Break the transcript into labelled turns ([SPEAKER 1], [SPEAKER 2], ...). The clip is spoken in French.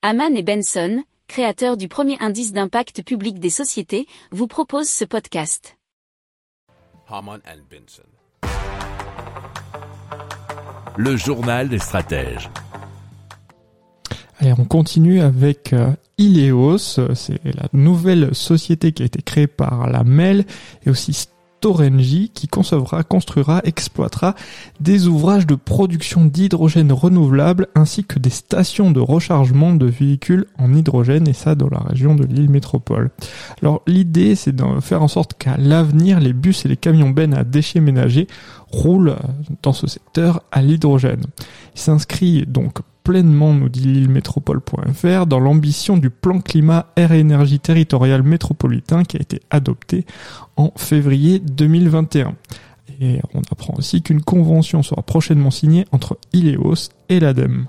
[SPEAKER 1] Haman et Benson, créateurs du premier indice d'impact public des sociétés, vous proposent ce podcast.
[SPEAKER 2] Haman and Benson.
[SPEAKER 3] Le journal des stratèges.
[SPEAKER 4] Allez, on continue avec euh, Ileos, c'est la nouvelle société qui a été créée par la MEL et aussi Storengy qui concevra, construira, exploitera des ouvrages de production d'hydrogène renouvelable ainsi que des stations de rechargement de véhicules en hydrogène et ça dans la région de l'île métropole. Alors l'idée c'est de faire en sorte qu'à l'avenir les bus et les camions bennes à déchets ménagers roulent dans ce secteur à l'hydrogène. Il s'inscrit donc pleinement, nous dit l'île métropole.fr, dans l'ambition du plan climat air et énergie territorial métropolitain qui a été adopté en février 2021. Et on apprend aussi qu'une convention sera prochainement signée entre Ileos et l'ADEME.